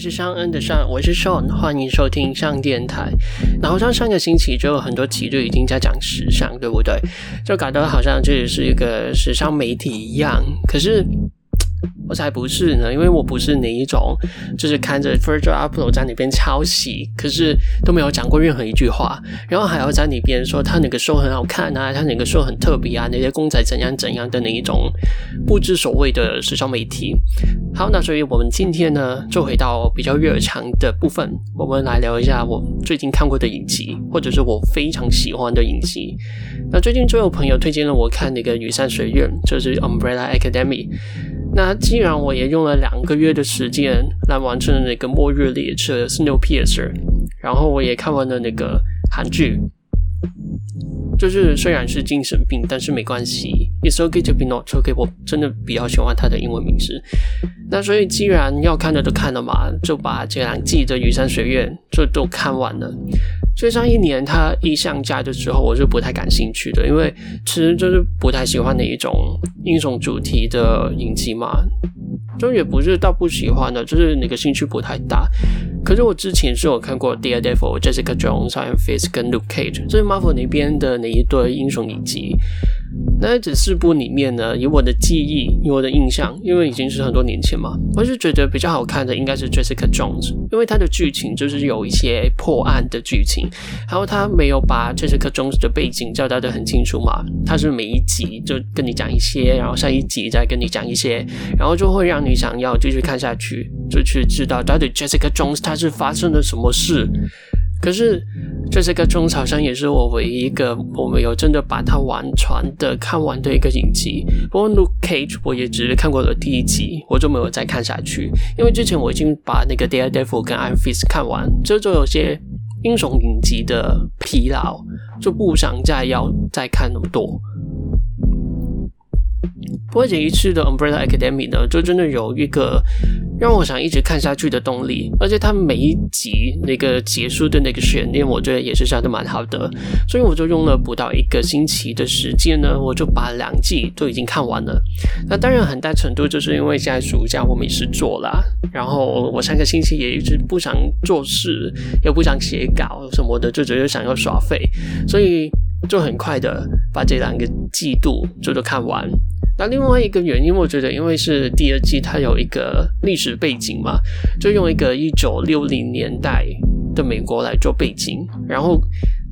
是尚恩的尚，我是 Sean，欢迎收听上电台。然后像上个星期就有很多集就已经在讲时尚，对不对？就搞得好像这也是一个时尚媒体一样，可是。我才不是呢，因为我不是哪一种，就是看着 Virgil Abloh 在那边抄袭，可是都没有讲过任何一句话，然后还要在那边说他哪个说很好看啊，他哪个说很特别啊，那些公仔怎样怎样的那一种不知所谓的时尚媒体。好，那所以我们今天呢，就回到比较日常的部分，我们来聊一下我最近看过的影集，或者是我非常喜欢的影集。那最近就有朋友推荐了我看那个雨伞学院，就是 Umbrella Academy。那既然我也用了两个月的时间来完成了那个末日列车 Snowpiercer，然后我也看完了那个韩剧，就是虽然是精神病，但是没关系，It's okay to be not okay。我真的比较喜欢它的英文名字。那所以既然要看的都看了嘛，就把这两季的雨山学院就都看完了。所以上一年他一上架的时候，我是不太感兴趣的，因为其实就是不太喜欢那一种英雄主题的影集嘛，就也不是到不喜欢的，就是那个兴趣不太大。可是我之前是有看过 Daredevil、Jessica Jones、Iron Fist 跟 Luke Cage，这是 Marvel 那边的那一对英雄影集。那这四部里面呢，以我的记忆，以我的印象，因为已经是很多年前嘛，我是觉得比较好看的应该是 Jessica Jones，因为它的剧情就是有一些破案的剧情，然后它没有把 Jessica Jones 的背景交代得很清楚嘛，它是每一集就跟你讲一些，然后下一集再跟你讲一些，然后就会让你想要继续看下去，就去知道到底 Jessica Jones 他是发生了什么事。可是，这是个中草香也是我唯一一个我没有真的把它完全的看完的一个影集。不过《Look Cage》我也只是看过了第一集，我就没有再看下去，因为之前我已经把那个《Daredevil》跟《Iron Fist》看完，这就有些英雄影集的疲劳，就不想再要再看那么多。不过这一次的《Umbrella Academy》呢，就真的有一个。让我想一直看下去的动力，而且他每一集那个结束的那个悬念，我觉得也是下的蛮好的，所以我就用了不到一个星期的时间呢，我就把两季都已经看完了。那当然很大程度就是因为现在暑假我没事做啦，然后我上个星期也一直不想做事，也不想写稿什么的，就只是想要耍废，所以就很快的把这两个季度就都看完。那另外一个原因，我觉得因为是第二季，它有一个历史背景嘛，就用一个一九六零年代的美国来做背景，然后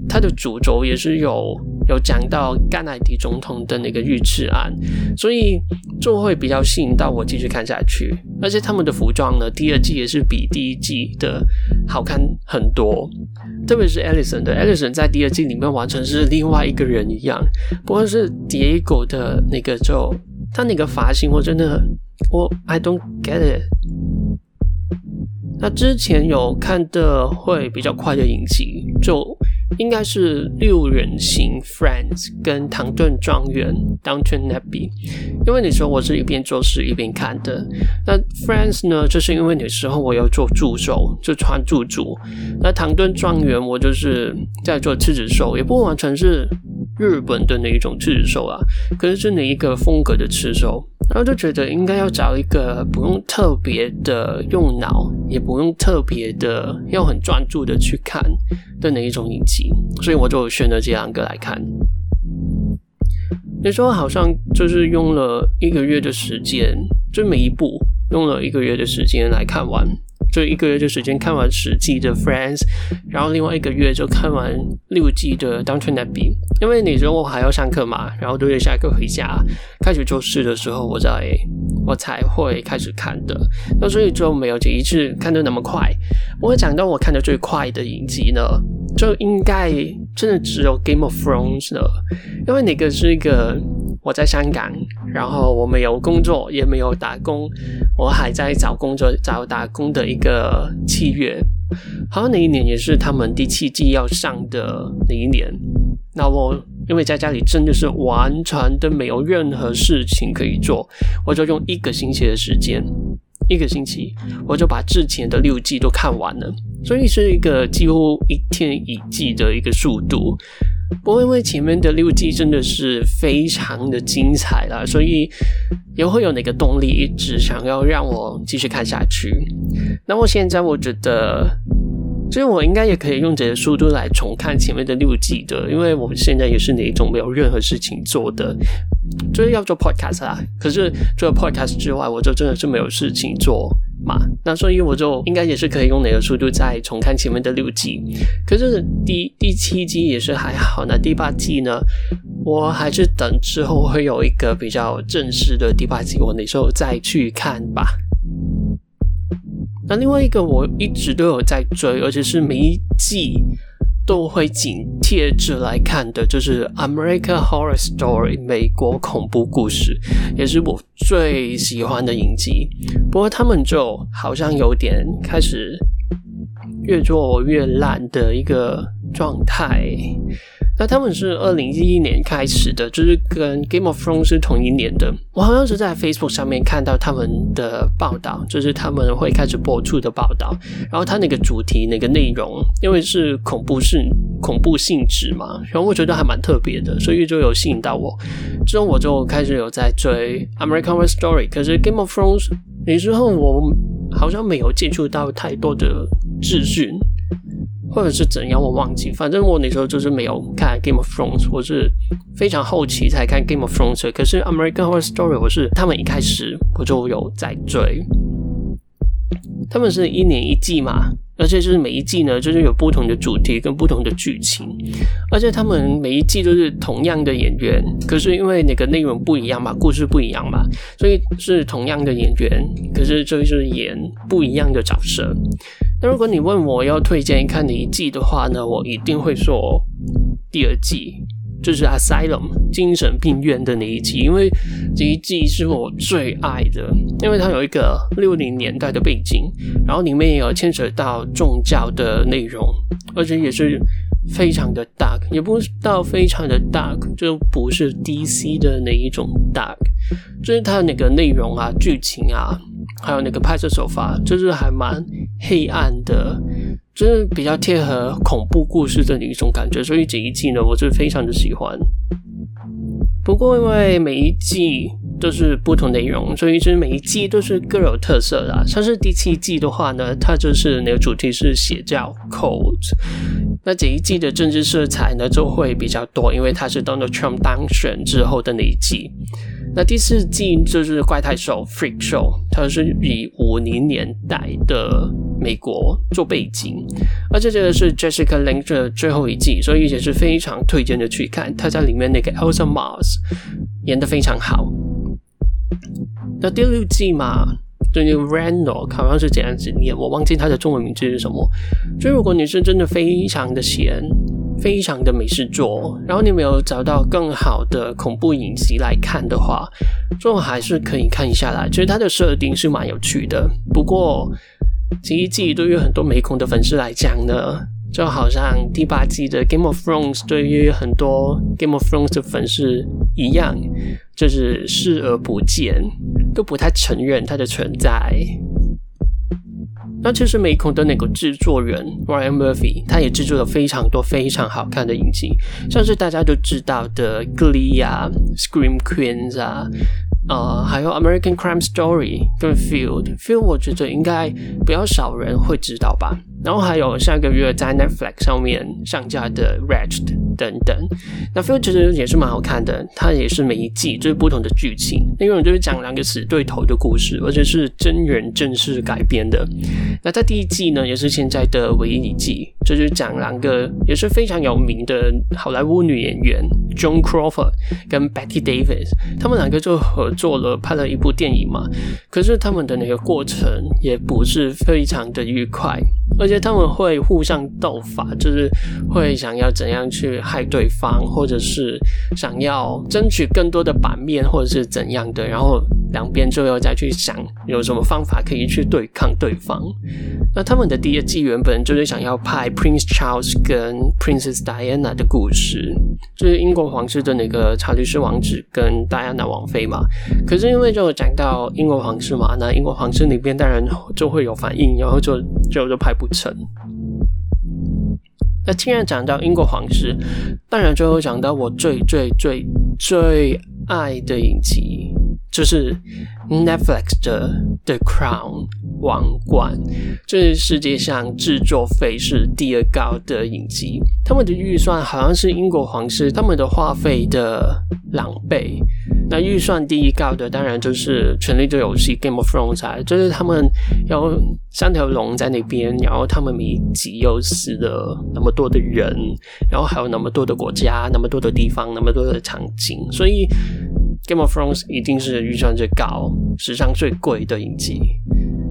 它的主轴也是有有讲到甘乃迪总统的那个遇刺案，所以就会比较吸引到我继续看下去。而且他们的服装呢，第二季也是比第一季的好看很多，特别是 Alison 的 Allison 在第二季里面完全是另外一个人一样，不过是 Diego 的那个就他那个发型，我真的我 I don't get it。那之前有看的会比较快的影集就。应该是六人行 Friends 跟唐顿庄园 Downton Abbey，因为那时候我是一边做事一边看的。那 Friends 呢，就是因为那时候我要做助手，就穿助助。那唐顿庄园我就是在做刺子兽，也不完全是日本的那一种刺子兽啊，可是是哪一个风格的刺兽。然后就觉得应该要找一个不用特别的用脑，也不用特别的要很专注的去看的那一种影集，所以我就选了这两个来看。那时候好像就是用了一个月的时间，就每一部用了一个月的时间来看完。就一个月的时间看完十季的 Friends，然后另外一个月就看完六季的 Downton Abbey。因为那时候我还要上课嘛，然后六月下课回家开始做事的时候，我才我才会开始看的。那所以就没有这一次看得那么快。我讲到我看的最快的影集呢，就应该真的只有 Game of Thrones 了，因为那个是一个。我在香港，然后我没有工作，也没有打工，我还在找工作、找打工的一个七月。好像那一年也是他们第七季要上的那一年。那我因为在家里真的是完全的没有任何事情可以做，我就用一个星期的时间，一个星期我就把之前的六季都看完了，所以是一个几乎一天一季的一个速度。不过因为前面的六季真的是非常的精彩啦，所以也会有那个动力一直想要让我继续看下去。那么现在我觉得，所以我应该也可以用这个速度来重看前面的六集的，因为我们现在也是那种没有任何事情做的，就是要做 podcast 啊。可是除了 podcast 之外，我就真的是没有事情做。嘛，那所以我就应该也是可以用那个速度再重看前面的六集，可是第第七季也是还好，那第八季呢，我还是等之后会有一个比较正式的第八季，我那时候再去看吧。那另外一个我一直都有在追，而且是每一季。都会紧贴着来看的，就是《American Horror Story》美国恐怖故事，也是我最喜欢的影集。不过他们就好像有点开始越做越烂的一个状态。那他们是二零一一年开始的，就是跟《Game of Thrones》是同一年的。我好像是在 Facebook 上面看到他们的报道，就是他们会开始播出的报道。然后他那个主题、那个内容，因为是恐怖性、恐怖性质嘛，然后我觉得还蛮特别的，所以就有吸引到我。之后我就开始有在追《American Horror Story》，可是《Game of Thrones》那时候我好像没有接触到太多的资讯。或者是怎样，我忘记。反正我那时候就是没有看《Game of Thrones》，我是非常后期才看《Game of Thrones》。可是《American Horror Story》，我是他们一开始我就有在追。他们是一年一季嘛，而且就是每一季呢，就是有不同的主题跟不同的剧情，而且他们每一季都是同样的演员，可是因为那个内容不一样嘛，故事不一样嘛，所以是同样的演员，可是就是演不一样的角色。那如果你问我要推荐看哪一季的话呢，我一定会说第二季，就是 Asylum 精神病院的那一季，因为这一季是我最爱的，因为它有一个六零年代的背景，然后里面也有牵扯到宗教的内容，而且也是非常的 dark，也不是到非常的 dark，就不是 DC 的那一种 dark，就是它那个内容啊、剧情啊。还有那个拍摄手法，就是还蛮黑暗的，就是比较贴合恐怖故事的一种感觉，所以这一季呢，我是非常的喜欢。不过因为每一季都是不同内容，所以其实每一季都是各有特色的。像是第七季的话呢，它就是那个主题是邪教 cult，那这一季的政治色彩呢就会比较多，因为它是 Donald Trump 当选之后的那一季。那第四季就是怪胎秀 Freak Show，它是以五零年代的美国做背景，而且这个是 Jessica Lange 最后一季，所以也是非常推荐的去看。他在里面那个 Elsa Mars 演得非常好。那第六季嘛，就那个 Randall 好像是这样子念，我忘记他的中文名字是什么。所以如果你是真的非常的闲。非常的没事做，然后你没有找到更好的恐怖影集来看的话，就还是可以看一下啦。其实它的设定是蛮有趣的，不过这一季对于很多美恐的粉丝来讲呢，就好像第八季的《Game of Thrones》对于很多《Game of Thrones》的粉丝一样，就是视而不见，都不太承认它的存在。那其实美恐的那个制作人 Ryan Murphy，他也制作了非常多非常好看的影集，像是大家都知道的《Glee》啊，《Scream Queens》啊，呃，还有《American Crime Story》跟《Field》。《，Field》我觉得应该比较少人会知道吧。然后还有下个月在 Netflix 上面上架的《Ratched》等等。那《Feud》其实也是蛮好看的，它也是每一季就是不同的剧情，内容就是讲两个死对头的故事，而且是真人真事改编的。那在第一季呢，也是现在的唯一一季，就是讲两个也是非常有名的好莱坞女演员 Joan Crawford 跟 Betty Davis，他们两个就合作了拍了一部电影嘛。可是他们的那个过程也不是非常的愉快。而且他们会互相斗法，就是会想要怎样去害对方，或者是想要争取更多的版面，或者是怎样的，然后两边就要再去想有什么方法可以去对抗对方。那他们的第一季原本就是想要拍 Prince Charles 跟 Princess Diana 的故事，就是英国皇室的那个查理斯王子跟戴安娜王妃嘛。可是因为就讲到英国皇室嘛，那英国皇室那边当然就会有反应，然后就就就拍不成。那既然讲到英国皇室，当然最后讲到我最最最最爱的影集，就是 Netflix 的《The Crown》王冠，这是世界上制作费是第二高的影集，他们的预算好像是英国皇室他们的花费的两倍。那预算第一高的当然就是《权力的游戏》（Game of Thrones），就是他们有三条龙在那边，然后他们每集又死了那么多的人，然后还有那么多的国家、那么多的地方、那么多的场景，所以《Game of Thrones》一定是预算最高、史上最贵的影集。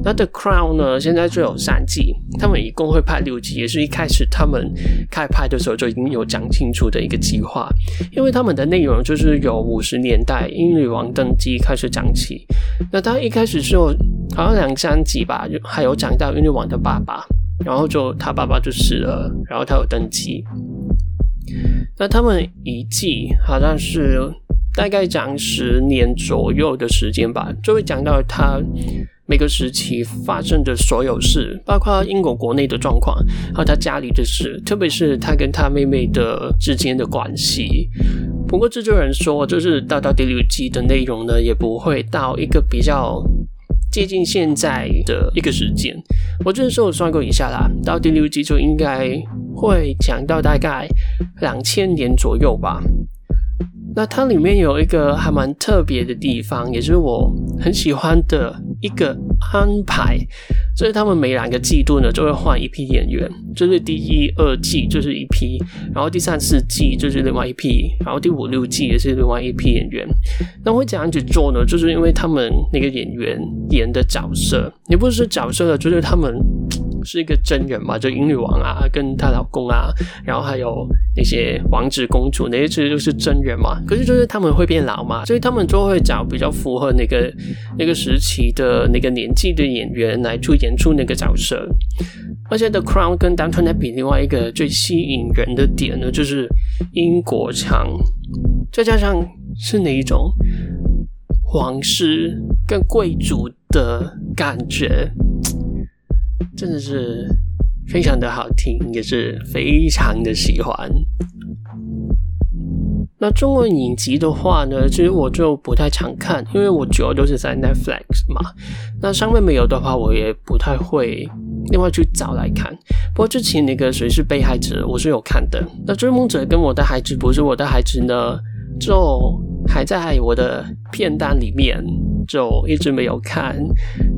那《The Crown》呢？现在就有三季，他们一共会拍六集，也是一开始他们开拍的时候就已经有讲清楚的一个计划。因为他们的内容就是由五十年代英女王登基开始讲起。那他一开始是有好像两三集吧，就还有讲到英女王的爸爸，然后就他爸爸就死了，然后他有登基。那他们一季好像是大概讲十年左右的时间吧，就会讲到他。每个时期发生的所有事，包括英国国内的状况，还有他家里的事，特别是他跟他妹妹的之间的关系。不过制作人说，就是到到第六季的内容呢，也不会到一个比较接近现在的一个时间。我这时候算过一下啦，到第六季就应该会讲到大概两千年左右吧。那它里面有一个还蛮特别的地方，也是我很喜欢的一个安排，所以他们每两个季度呢就会换一批演员，就是第一、二季就是一批，然后第三、四季就是另外一批，然后第五、六季也是另外一批演员。那会这样子做呢，就是因为他们那个演员演的角色，也不是角色了，就是他们。是一个真人嘛，就英女王啊，跟她老公啊，然后还有那些王子公主，那些其实都是真人嘛。可是就是他们会变老嘛，所以他们就会找比较符合那个那个时期的那个年纪的演员来去演出那个角色。而且《The Crown》跟《Downton Abbey》另外一个最吸引人的点呢，就是英国腔，再加上是哪一种皇室跟贵族的感觉。真的是非常的好听，也是非常的喜欢。那中文影集的话呢，其实我就不太常看，因为我主要都是在 Netflix 嘛。那上面没有的话，我也不太会另外去找来看。不过之前那个谁是被害者，我是有看的。那追梦者跟我的孩子不是我的孩子呢，就还在我的片单里面。就一直没有看，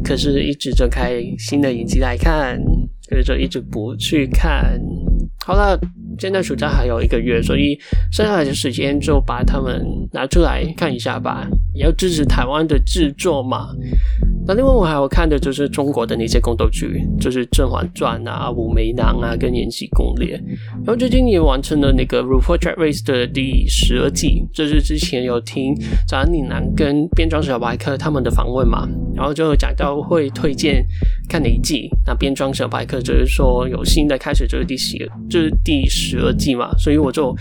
可是一直睁开新的影集来看，所以就一直不去看。好了，现在暑假还有一个月，所以剩下来的时间就把它们拿出来看一下吧，也要支持台湾的制作嘛。那另外我还有看的就是中国的那些宫斗剧，就是《甄嬛传》啊、《武媚娘》啊跟《延禧攻略》，然后最近也完成了那个《RuPaul Drag Race》的第十二季，就是之前有听早安岭南跟变装小白客他们的访问嘛，然后就讲到会推荐看哪一季，那变装小白客就是说有新的开始，就是第十，就是第十二季嘛，所以我就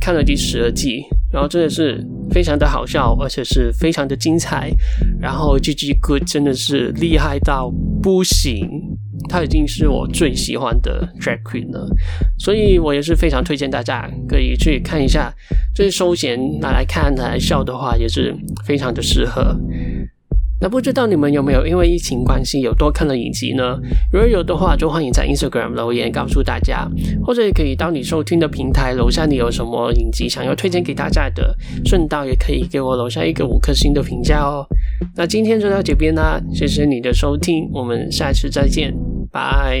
看了第十二季。然后真的是非常的好笑，而且是非常的精彩。然后 GG Good 真的是厉害到不行，他已经是我最喜欢的 Drag Queen 了，所以我也是非常推荐大家可以去看一下。就是休闲拿来看拿来笑的话，也是非常的适合。那不知道你们有没有因为疫情关系有多看了影集呢？如果有的话，就欢迎在 Instagram 留言告诉大家，或者也可以到你收听的平台楼下，你有什么影集想要推荐给大家的，顺道也可以给我留下一个五颗星的评价哦。那今天就到这边啦，谢谢你的收听，我们下次再见，拜。